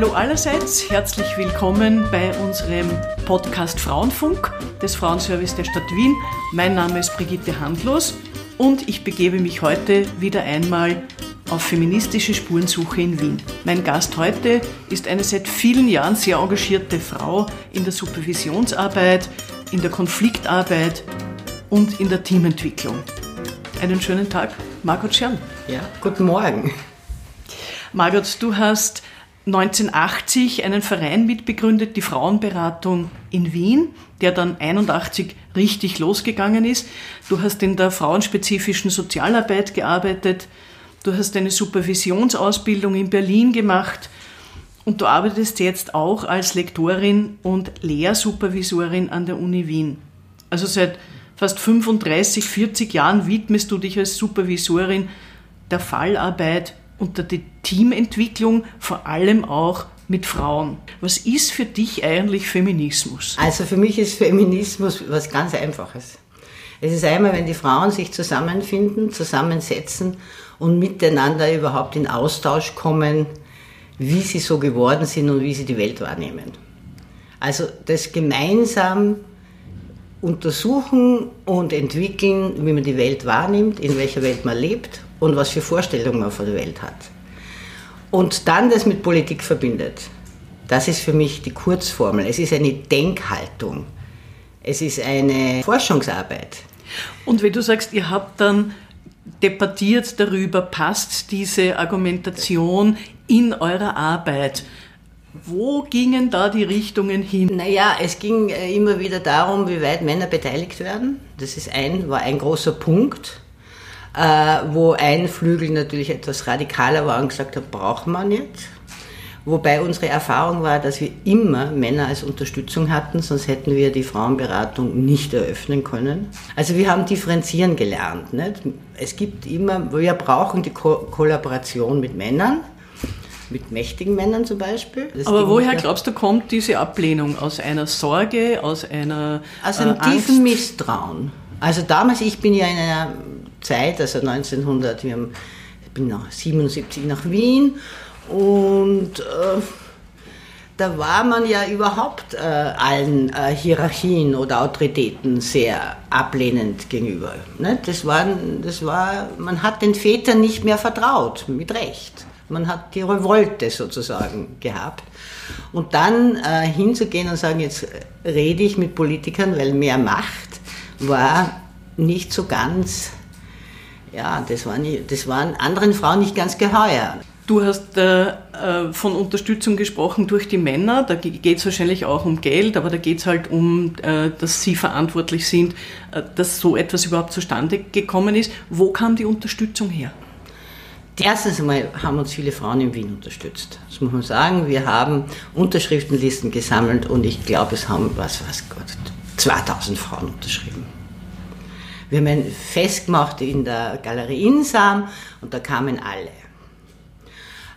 Hallo allerseits, herzlich willkommen bei unserem Podcast Frauenfunk des Frauenservice der Stadt Wien. Mein Name ist Brigitte Handlos und ich begebe mich heute wieder einmal auf feministische Spurensuche in Wien. Mein Gast heute ist eine seit vielen Jahren sehr engagierte Frau in der Supervisionsarbeit, in der Konfliktarbeit und in der Teamentwicklung. Einen schönen Tag, Margot Schern. Ja, guten Morgen. Margot, du hast 1980 einen Verein mitbegründet, die Frauenberatung in Wien, der dann 81 richtig losgegangen ist. Du hast in der frauenspezifischen Sozialarbeit gearbeitet, du hast eine Supervisionsausbildung in Berlin gemacht und du arbeitest jetzt auch als Lektorin und Lehrsupervisorin an der Uni Wien. Also seit fast 35, 40 Jahren widmest du dich als Supervisorin der Fallarbeit und der Teamentwicklung, vor allem auch mit Frauen. Was ist für dich eigentlich Feminismus? Also für mich ist Feminismus was ganz Einfaches. Es ist einmal, wenn die Frauen sich zusammenfinden, zusammensetzen und miteinander überhaupt in Austausch kommen, wie sie so geworden sind und wie sie die Welt wahrnehmen. Also das gemeinsam untersuchen und entwickeln, wie man die Welt wahrnimmt, in welcher Welt man lebt und was für Vorstellungen man von der Welt hat. Und dann das mit Politik verbindet. Das ist für mich die Kurzformel. Es ist eine Denkhaltung. Es ist eine Forschungsarbeit. Und wenn du sagst, ihr habt dann debattiert darüber, passt diese Argumentation in eurer Arbeit? Wo gingen da die Richtungen hin? Naja, es ging äh, immer wieder darum, wie weit Männer beteiligt werden. Das ist ein, war ein großer Punkt, wo ein Flügel natürlich etwas radikaler war und gesagt hat, braucht man nicht. Wobei unsere Erfahrung war, dass wir immer Männer als Unterstützung hatten, sonst hätten wir die Frauenberatung nicht eröffnen können. Also wir haben differenzieren gelernt. Nicht? Es gibt immer, wir brauchen die Ko Kollaboration mit Männern mit mächtigen Männern zum Beispiel. Das Aber woher glaubst du, kommt diese Ablehnung? Aus einer Sorge, aus einer Aus einem äh, tiefen Misstrauen. Also damals, ich bin ja in einer Zeit, also 1900, wir haben, ich bin nach 77 nach Wien und äh, da war man ja überhaupt äh, allen äh, Hierarchien oder Autoritäten sehr ablehnend gegenüber. Ne? Das, waren, das war, man hat den Vätern nicht mehr vertraut, mit Recht. Man hat die Revolte sozusagen gehabt. Und dann äh, hinzugehen und sagen, jetzt rede ich mit Politikern, weil mehr Macht war nicht so ganz, ja, das war, nicht, das waren anderen Frauen nicht ganz geheuer. Du hast äh, äh von Unterstützung gesprochen durch die Männer. Da geht es wahrscheinlich auch um Geld, aber da geht es halt um, äh, dass sie verantwortlich sind, äh, dass so etwas überhaupt zustande gekommen ist. Wo kam die Unterstützung her? Erstens einmal haben uns viele Frauen in Wien unterstützt. Das muss man sagen. Wir haben Unterschriftenlisten gesammelt und ich glaube, es haben, was weiß Gott, 2000 Frauen unterschrieben. Wir haben ein Fest gemacht in der Galerie Insam und da kamen alle.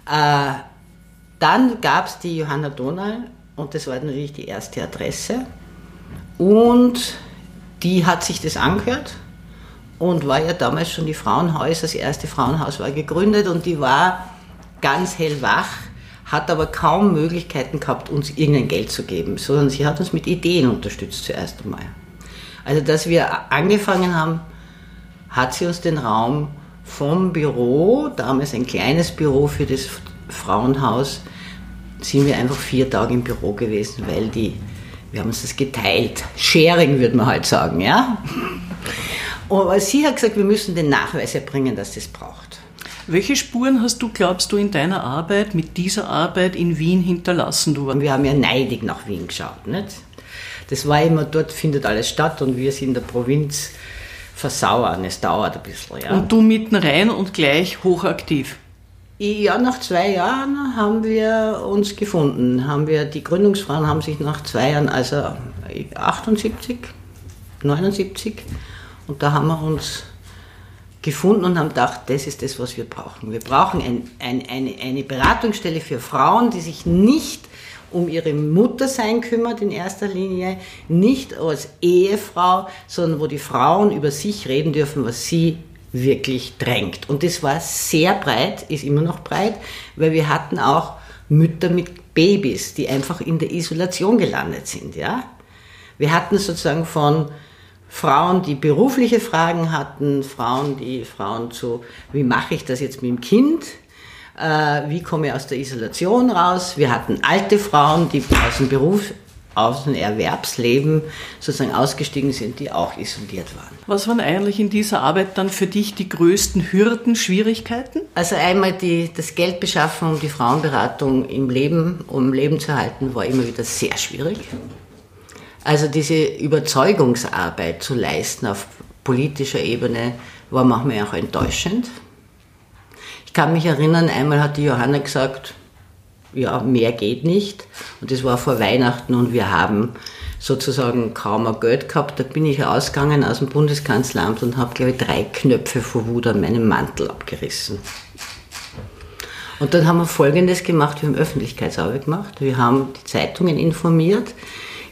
Äh, dann gab es die Johanna Donal und das war natürlich die erste Adresse. Und die hat sich das angehört und war ja damals schon die Frauenhaus, das erste Frauenhaus war gegründet und die war ganz hellwach, hat aber kaum Möglichkeiten gehabt, uns irgendein Geld zu geben, sondern sie hat uns mit Ideen unterstützt zuerst einmal. Also, dass wir angefangen haben, hat sie uns den Raum vom Büro, damals ein kleines Büro für das Frauenhaus, sind wir einfach vier Tage im Büro gewesen, weil die, wir haben uns das geteilt. Sharing würde man halt sagen, ja. Aber sie hat gesagt, wir müssen den Nachweis erbringen, dass das braucht. Welche Spuren hast du, glaubst du, in deiner Arbeit, mit dieser Arbeit in Wien hinterlassen? Du? Wir haben ja neidig nach Wien geschaut. Nicht? Das war immer, dort findet alles statt und wir sind in der Provinz versauern. Es dauert ein bisschen. Ja. Und du mitten rein und gleich hochaktiv? Ja, nach zwei Jahren haben wir uns gefunden. Haben wir, die Gründungsfrauen haben sich nach zwei Jahren, also 78, 79, und da haben wir uns gefunden und haben gedacht, das ist das, was wir brauchen. Wir brauchen ein, ein, eine, eine Beratungsstelle für Frauen, die sich nicht um ihre Muttersein kümmert in erster Linie, nicht als Ehefrau, sondern wo die Frauen über sich reden dürfen, was sie wirklich drängt. Und das war sehr breit, ist immer noch breit, weil wir hatten auch Mütter mit Babys, die einfach in der Isolation gelandet sind. Ja? Wir hatten sozusagen von Frauen, die berufliche Fragen hatten, Frauen, die Frauen zu, wie mache ich das jetzt mit dem Kind, äh, wie komme ich aus der Isolation raus. Wir hatten alte Frauen, die aus dem Beruf, aus dem Erwerbsleben sozusagen ausgestiegen sind, die auch isoliert waren. Was waren eigentlich in dieser Arbeit dann für dich die größten Hürden, Schwierigkeiten? Also einmal die, das Geld beschaffen, um die Frauenberatung im Leben, um im Leben zu halten, war immer wieder sehr schwierig. Also diese Überzeugungsarbeit zu leisten auf politischer Ebene war manchmal auch enttäuschend. Ich kann mich erinnern, einmal hat die Johanna gesagt, ja, mehr geht nicht. Und das war vor Weihnachten und wir haben sozusagen kaum ein Geld gehabt. Da bin ich ausgegangen aus dem Bundeskanzleramt und habe, glaube ich, drei Knöpfe vor Wut an meinem Mantel abgerissen. Und dann haben wir Folgendes gemacht, wir haben Öffentlichkeitsarbeit gemacht, wir haben die Zeitungen informiert,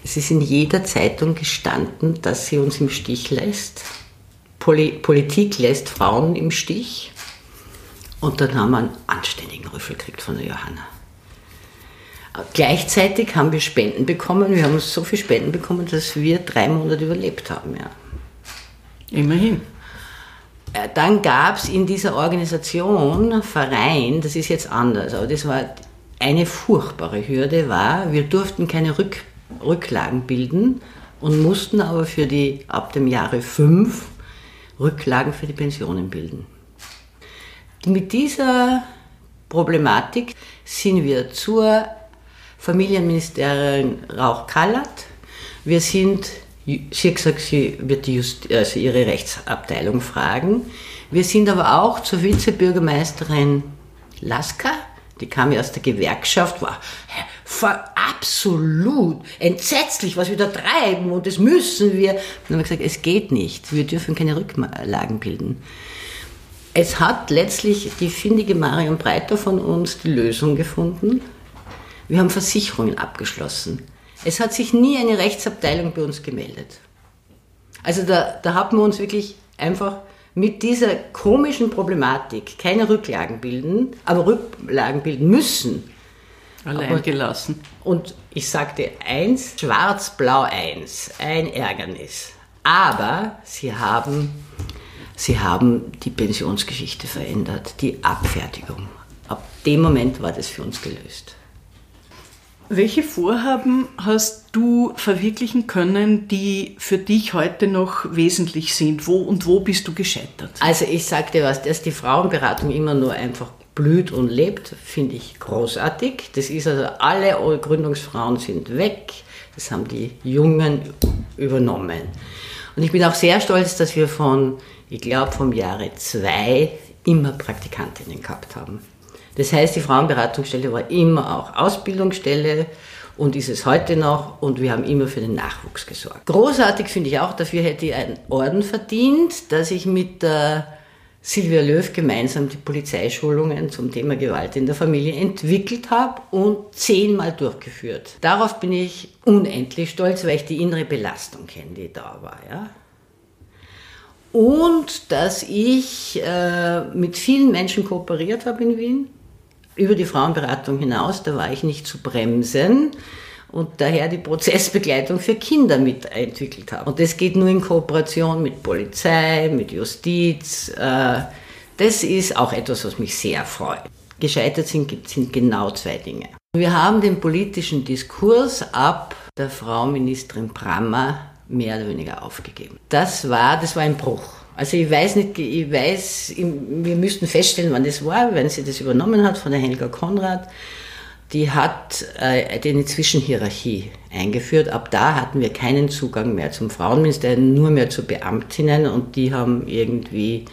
es ist in jeder Zeitung gestanden, dass sie uns im Stich lässt. Poli Politik lässt Frauen im Stich. Und dann haben wir einen anständigen Rüffel gekriegt von der Johanna. Gleichzeitig haben wir Spenden bekommen. Wir haben so viele Spenden bekommen, dass wir drei Monate überlebt haben. Ja. Immerhin. Äh, dann gab es in dieser Organisation, Verein, das ist jetzt anders, aber das war eine furchtbare Hürde, war, wir durften keine Rück Rücklagen bilden und mussten aber für die ab dem Jahre 5 Rücklagen für die Pensionen bilden. Mit dieser Problematik sind wir zur Familienministerin Rauch-Kallert. Wir sind, sie hat gesagt, sie wird die Just, also ihre Rechtsabteilung fragen. Wir sind aber auch zur Vizebürgermeisterin Laska, die kam ja aus der Gewerkschaft, war absolut entsetzlich, was wir da treiben und das müssen wir. dann haben wir gesagt, es geht nicht, wir dürfen keine Rücklagen bilden. Es hat letztlich die findige Marion Breiter von uns die Lösung gefunden. Wir haben Versicherungen abgeschlossen. Es hat sich nie eine Rechtsabteilung bei uns gemeldet. Also da, da haben wir uns wirklich einfach mit dieser komischen Problematik keine Rücklagen bilden, aber Rücklagen bilden müssen, Allein Aber, gelassen. Und ich sagte eins, schwarz-blau eins, ein Ärgernis. Aber sie haben, sie haben die Pensionsgeschichte verändert, die Abfertigung. Ab dem Moment war das für uns gelöst. Welche Vorhaben hast du verwirklichen können, die für dich heute noch wesentlich sind? Wo und wo bist du gescheitert? Also ich sagte was, dass die Frauenberatung immer nur einfach blüht und lebt, finde ich großartig. Das ist also, alle Gründungsfrauen sind weg. Das haben die Jungen übernommen. Und ich bin auch sehr stolz, dass wir von, ich glaube, vom Jahre zwei immer Praktikantinnen gehabt haben. Das heißt, die Frauenberatungsstelle war immer auch Ausbildungsstelle und ist es heute noch und wir haben immer für den Nachwuchs gesorgt. Großartig finde ich auch, dafür hätte ich einen Orden verdient, dass ich mit der Silvia Löw gemeinsam die Polizeischulungen zum Thema Gewalt in der Familie entwickelt habe und zehnmal durchgeführt. Darauf bin ich unendlich stolz, weil ich die innere Belastung kenne, die da war. Ja? Und dass ich äh, mit vielen Menschen kooperiert habe in Wien, über die Frauenberatung hinaus, da war ich nicht zu bremsen und daher die Prozessbegleitung für Kinder mitentwickelt habe. Und das geht nur in Kooperation mit Polizei, mit Justiz. Äh, das ist auch etwas, was mich sehr freut. Gescheitert sind, sind genau zwei Dinge. Wir haben den politischen Diskurs ab der Frau Ministerin Brammer mehr oder weniger aufgegeben. Das war, das war ein Bruch. Also ich weiß nicht, ich weiß, wir müssten feststellen, wann das war, wenn sie das übernommen hat von der Helga Konrad die hat äh, eine Zwischenhierarchie eingeführt. Ab da hatten wir keinen Zugang mehr zum Frauenministerium, nur mehr zu Beamtinnen und die haben irgendwie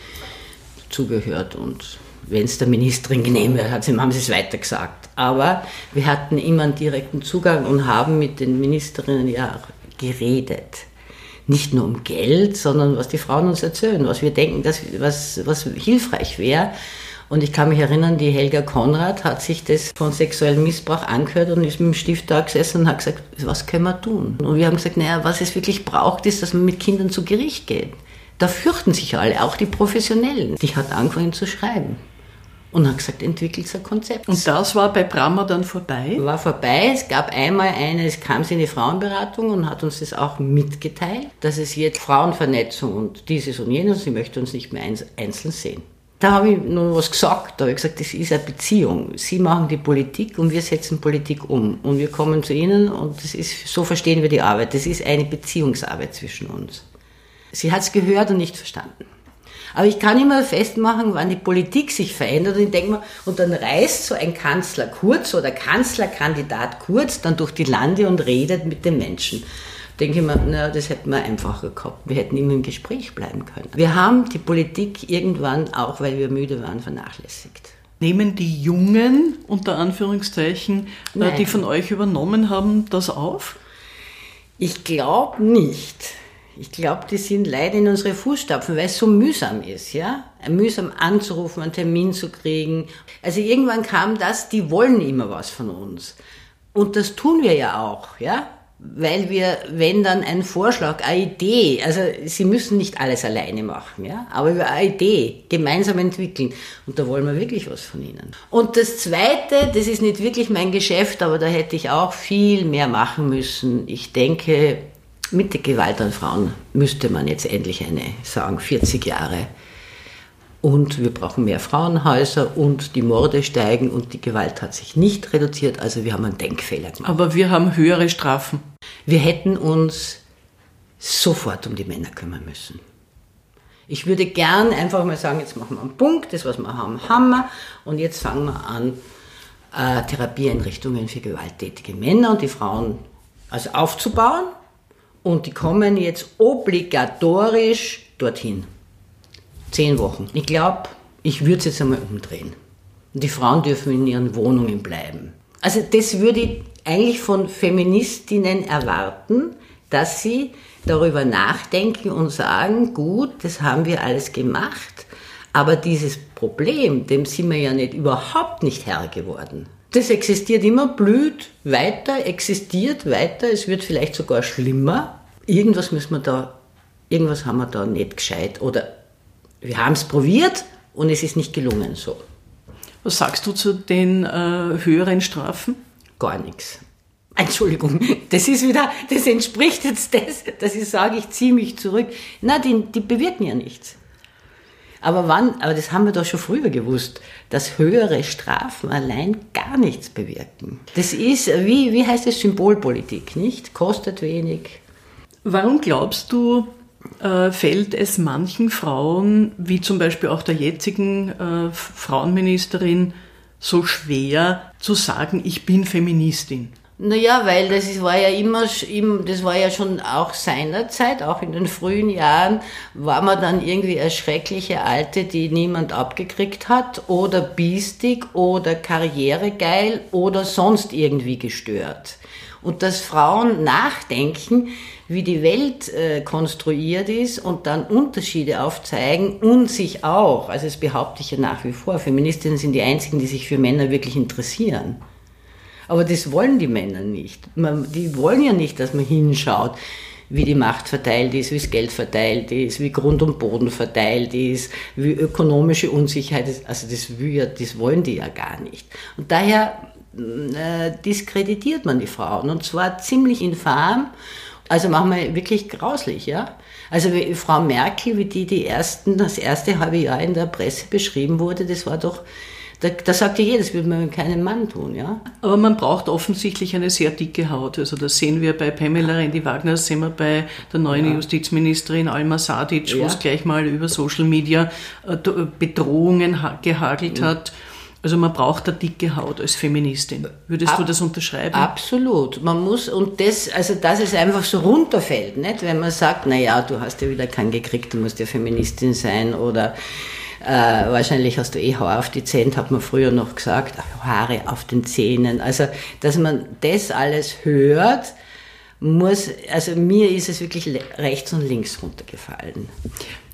zugehört und wenn es der Ministerin genehmigt hat, haben sie es weitergesagt. Aber wir hatten immer einen direkten Zugang und haben mit den Ministerinnen ja geredet. Nicht nur um Geld, sondern was die Frauen uns erzählen, was wir denken, dass, was, was hilfreich wäre. Und ich kann mich erinnern, die Helga Konrad hat sich das von sexuellem Missbrauch angehört und ist mit dem Stift da gesessen und hat gesagt, was können wir tun? Und wir haben gesagt, naja, was es wirklich braucht, ist, dass man mit Kindern zu Gericht geht. Da fürchten sich alle, auch die Professionellen. Die hat angefangen zu schreiben. Und hat gesagt, entwickelt ein Konzept. Und das war bei Brammer dann vorbei? War vorbei. Es gab einmal eine, es kam sie in die Frauenberatung und hat uns das auch mitgeteilt, dass es jetzt Frauenvernetzung und dieses und jenes, sie möchte uns nicht mehr einzeln sehen. Da habe ich nur was gesagt. Da habe ich gesagt, das ist eine Beziehung. Sie machen die Politik und wir setzen Politik um. Und wir kommen zu Ihnen und das ist, so verstehen wir die Arbeit. Das ist eine Beziehungsarbeit zwischen uns. Sie hat es gehört und nicht verstanden. Aber ich kann immer festmachen, wann die Politik sich verändert. Und ich denke mal, und dann reist so ein Kanzler Kurz oder Kanzlerkandidat Kurz dann durch die Lande und redet mit den Menschen denke ich mir, na, das hätten wir einfacher gehabt. Wir hätten immer im Gespräch bleiben können. Wir haben die Politik irgendwann, auch weil wir müde waren, vernachlässigt. Nehmen die Jungen, unter Anführungszeichen, äh, Nein. die von euch übernommen haben, das auf? Ich glaube nicht. Ich glaube, die sind leider in unsere Fußstapfen, weil es so mühsam ist, ja? Mühsam anzurufen, einen Termin zu kriegen. Also irgendwann kam das, die wollen immer was von uns. Und das tun wir ja auch, ja? weil wir, wenn dann ein Vorschlag, eine Idee, also Sie müssen nicht alles alleine machen, ja, aber über eine Idee gemeinsam entwickeln. Und da wollen wir wirklich was von Ihnen. Und das Zweite, das ist nicht wirklich mein Geschäft, aber da hätte ich auch viel mehr machen müssen. Ich denke, mit der Gewalt an Frauen müsste man jetzt endlich eine sagen, 40 Jahre und wir brauchen mehr Frauenhäuser und die Morde steigen und die Gewalt hat sich nicht reduziert. Also wir haben einen Denkfehler gemacht. Aber wir haben höhere Strafen. Wir hätten uns sofort um die Männer kümmern müssen. Ich würde gern einfach mal sagen, jetzt machen wir einen Punkt, das was wir haben, haben wir und jetzt fangen wir an, äh, Therapieeinrichtungen für gewalttätige Männer und die Frauen also aufzubauen und die kommen jetzt obligatorisch dorthin. Zehn Wochen. Ich glaube, ich würde es jetzt einmal umdrehen. Die Frauen dürfen in ihren Wohnungen bleiben. Also das würde ich eigentlich von Feministinnen erwarten, dass sie darüber nachdenken und sagen, gut, das haben wir alles gemacht, aber dieses Problem, dem sind wir ja nicht überhaupt nicht Herr geworden. Das existiert immer, blüht weiter, existiert weiter, es wird vielleicht sogar schlimmer. Irgendwas müssen wir da, irgendwas haben wir da nicht gescheit oder wir haben es probiert und es ist nicht gelungen so. Was sagst du zu den äh, höheren Strafen? Gar nichts. Entschuldigung, das ist wieder, das entspricht jetzt das, dass ich sage, ich ziehe mich zurück. Na, die, die bewirken ja nichts. Aber wann, aber das haben wir doch schon früher gewusst, dass höhere Strafen allein gar nichts bewirken. Das ist, wie, wie heißt es, Symbolpolitik, nicht? Kostet wenig. Warum glaubst du, äh, fällt es manchen Frauen, wie zum Beispiel auch der jetzigen äh, Frauenministerin, so schwer zu sagen, ich bin Feministin? Naja, weil das ist, war ja immer, das war ja schon auch seinerzeit, auch in den frühen Jahren, war man dann irgendwie eine schreckliche Alte, die niemand abgekriegt hat, oder biestig, oder karrieregeil, oder sonst irgendwie gestört. Und dass Frauen nachdenken, wie die Welt äh, konstruiert ist und dann Unterschiede aufzeigen und sich auch, also das behaupte ich ja nach wie vor, Feministinnen sind die einzigen, die sich für Männer wirklich interessieren. Aber das wollen die Männer nicht. Die wollen ja nicht, dass man hinschaut, wie die Macht verteilt ist, wie das Geld verteilt ist, wie Grund und Boden verteilt ist, wie ökonomische Unsicherheit ist. Also das, will ja, das wollen die ja gar nicht. Und daher äh, diskreditiert man die Frauen und zwar ziemlich infam also machen wir wirklich grauslich, ja. Also Frau Merkel, wie die die ersten, das erste halbe Jahr in der Presse beschrieben wurde, das war doch, da, da sagte jeder, das würde man mit keinem Mann tun, ja. Aber man braucht offensichtlich eine sehr dicke Haut. Also das sehen wir bei Pamela Rendi-Wagner, das sehen wir bei der neuen ja. Justizministerin Alma Sadic, ja. wo es gleich mal über Social Media äh, Bedrohungen gehagelt mhm. hat. Also man braucht eine dicke Haut als Feministin. Würdest Ab, du das unterschreiben? Absolut. Man muss, und das, also dass es einfach so runterfällt, nicht? wenn man sagt, naja, du hast ja wieder keinen gekriegt, du musst ja Feministin sein oder äh, wahrscheinlich hast du eh Haar auf die Zähne, hat man früher noch gesagt, Haare auf den Zähnen. Also, dass man das alles hört, muss, also mir ist es wirklich rechts und links runtergefallen.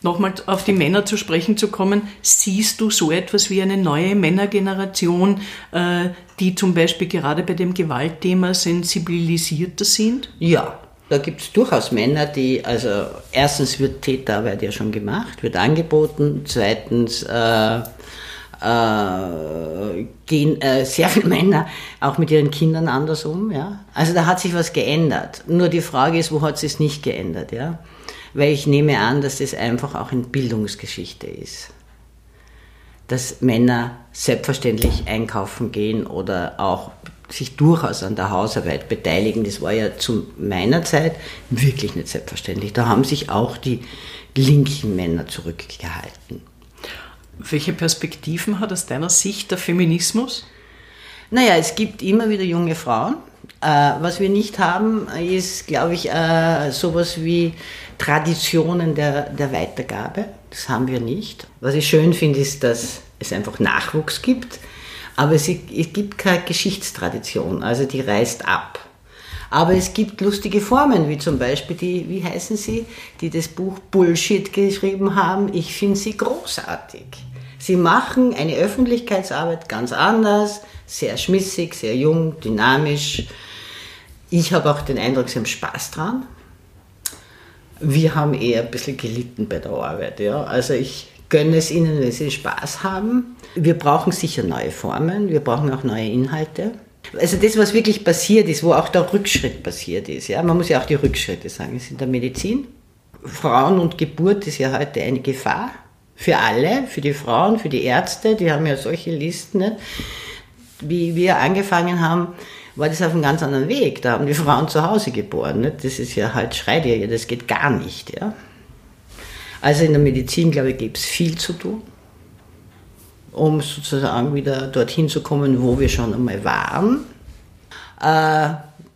Nochmal auf die Männer zu sprechen zu kommen, siehst du so etwas wie eine neue Männergeneration, äh, die zum Beispiel gerade bei dem Gewaltthema sensibilisierter sind? Ja, da gibt es durchaus Männer, die, also erstens wird Täterarbeit ja schon gemacht, wird angeboten, zweitens äh, äh, gehen äh, sehr viele Männer auch mit ihren Kindern anders um. Ja? Also da hat sich was geändert. Nur die Frage ist, wo hat sich es nicht geändert? Ja? Weil ich nehme an, dass das einfach auch in Bildungsgeschichte ist. Dass Männer selbstverständlich einkaufen gehen oder auch sich durchaus an der Hausarbeit beteiligen. Das war ja zu meiner Zeit wirklich nicht selbstverständlich. Da haben sich auch die linken Männer zurückgehalten. Welche Perspektiven hat aus deiner Sicht der Feminismus? Naja, es gibt immer wieder junge Frauen. Äh, was wir nicht haben, ist, glaube ich, äh, sowas wie Traditionen der, der Weitergabe. Das haben wir nicht. Was ich schön finde, ist, dass es einfach Nachwuchs gibt, aber es, es gibt keine Geschichtstradition, also die reißt ab. Aber es gibt lustige Formen, wie zum Beispiel die, wie heißen sie, die das Buch Bullshit geschrieben haben. Ich finde sie großartig. Sie machen eine Öffentlichkeitsarbeit ganz anders, sehr schmissig, sehr jung, dynamisch. Ich habe auch den Eindruck, sie haben Spaß dran. Wir haben eher ein bisschen gelitten bei der Arbeit. Ja. Also ich gönne es ihnen, wenn sie Spaß haben. Wir brauchen sicher neue Formen, wir brauchen auch neue Inhalte. Also das, was wirklich passiert ist, wo auch der Rückschritt passiert ist. Ja. Man muss ja auch die Rückschritte sagen. Ist in der Medizin. Frauen und Geburt ist ja heute eine Gefahr für alle, für die Frauen, für die Ärzte, die haben ja solche Listen. Nicht? Wie wir angefangen haben, war das auf einem ganz anderen Weg. Da haben die Frauen zu Hause geboren. Nicht? Das ist ja halt, schreit ihr, das geht gar nicht. Ja? Also in der Medizin, glaube ich, gibt es viel zu tun, um sozusagen wieder dorthin zu kommen, wo wir schon einmal waren. Äh,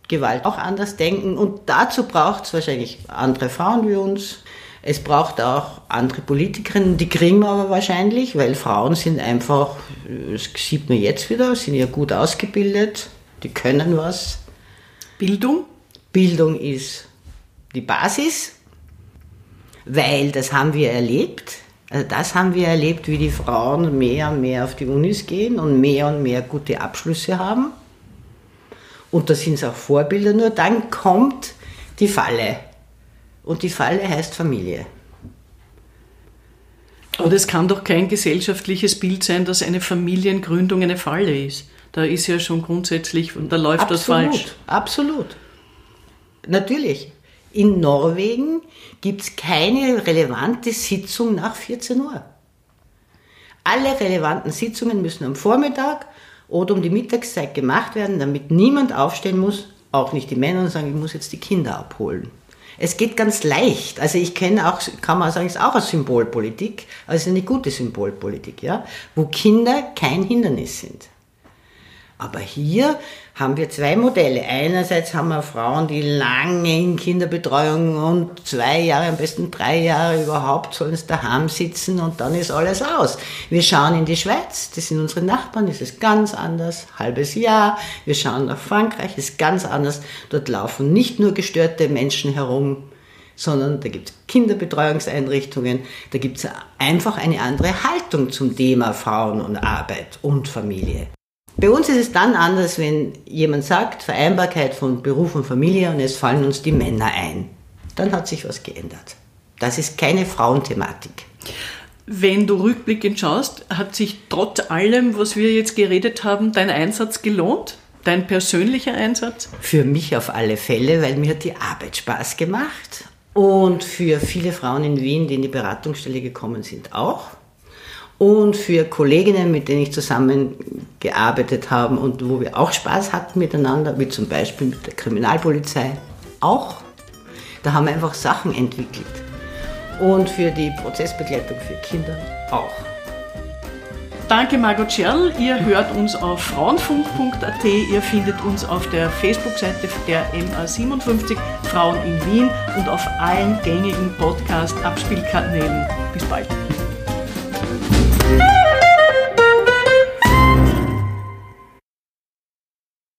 Gewalt auch anders denken und dazu braucht es wahrscheinlich andere Frauen wie uns, es braucht auch andere Politikerinnen, die kriegen wir aber wahrscheinlich, weil Frauen sind einfach, das sieht man jetzt wieder, sind ja gut ausgebildet, die können was. Bildung? Bildung ist die Basis, weil das haben wir erlebt. Also das haben wir erlebt, wie die Frauen mehr und mehr auf die Unis gehen und mehr und mehr gute Abschlüsse haben. Und da sind es auch Vorbilder. Nur dann kommt die Falle. Und die Falle heißt Familie. Und es kann doch kein gesellschaftliches Bild sein, dass eine Familiengründung eine Falle ist. Da ist ja schon grundsätzlich, da läuft absolut, das falsch. Absolut. Natürlich. In Norwegen gibt es keine relevante Sitzung nach 14 Uhr. Alle relevanten Sitzungen müssen am Vormittag oder um die Mittagszeit gemacht werden, damit niemand aufstehen muss, auch nicht die Männer, und sagen, ich muss jetzt die Kinder abholen. Es geht ganz leicht. Also ich kenne auch, kann man sagen, es ist auch eine Symbolpolitik, ist eine gute Symbolpolitik, ja, wo Kinder kein Hindernis sind. Aber hier haben wir zwei Modelle. Einerseits haben wir Frauen, die lange in Kinderbetreuung und zwei Jahre, am besten drei Jahre überhaupt sollen es daheim sitzen und dann ist alles aus. Wir schauen in die Schweiz, das sind unsere Nachbarn, das ist ganz anders, halbes Jahr. Wir schauen nach Frankreich, das ist ganz anders. Dort laufen nicht nur gestörte Menschen herum, sondern da gibt es Kinderbetreuungseinrichtungen, da gibt es einfach eine andere Haltung zum Thema Frauen und Arbeit und Familie. Bei uns ist es dann anders, wenn jemand sagt, Vereinbarkeit von Beruf und Familie und es fallen uns die Männer ein. Dann hat sich was geändert. Das ist keine Frauenthematik. Wenn du rückblickend schaust, hat sich trotz allem, was wir jetzt geredet haben, dein Einsatz gelohnt? Dein persönlicher Einsatz? Für mich auf alle Fälle, weil mir hat die Arbeit Spaß gemacht. Und für viele Frauen in Wien, die in die Beratungsstelle gekommen sind, auch und für Kolleginnen, mit denen ich zusammengearbeitet habe und wo wir auch Spaß hatten miteinander, wie zum Beispiel mit der Kriminalpolizei auch. Da haben wir einfach Sachen entwickelt. Und für die Prozessbegleitung für Kinder auch. Danke Margot Scherl. Ihr hört uns auf frauenfunk.at. Ihr findet uns auf der Facebook-Seite der MA57 Frauen in Wien und auf allen gängigen Podcast-Abspielkanälen. Bis bald.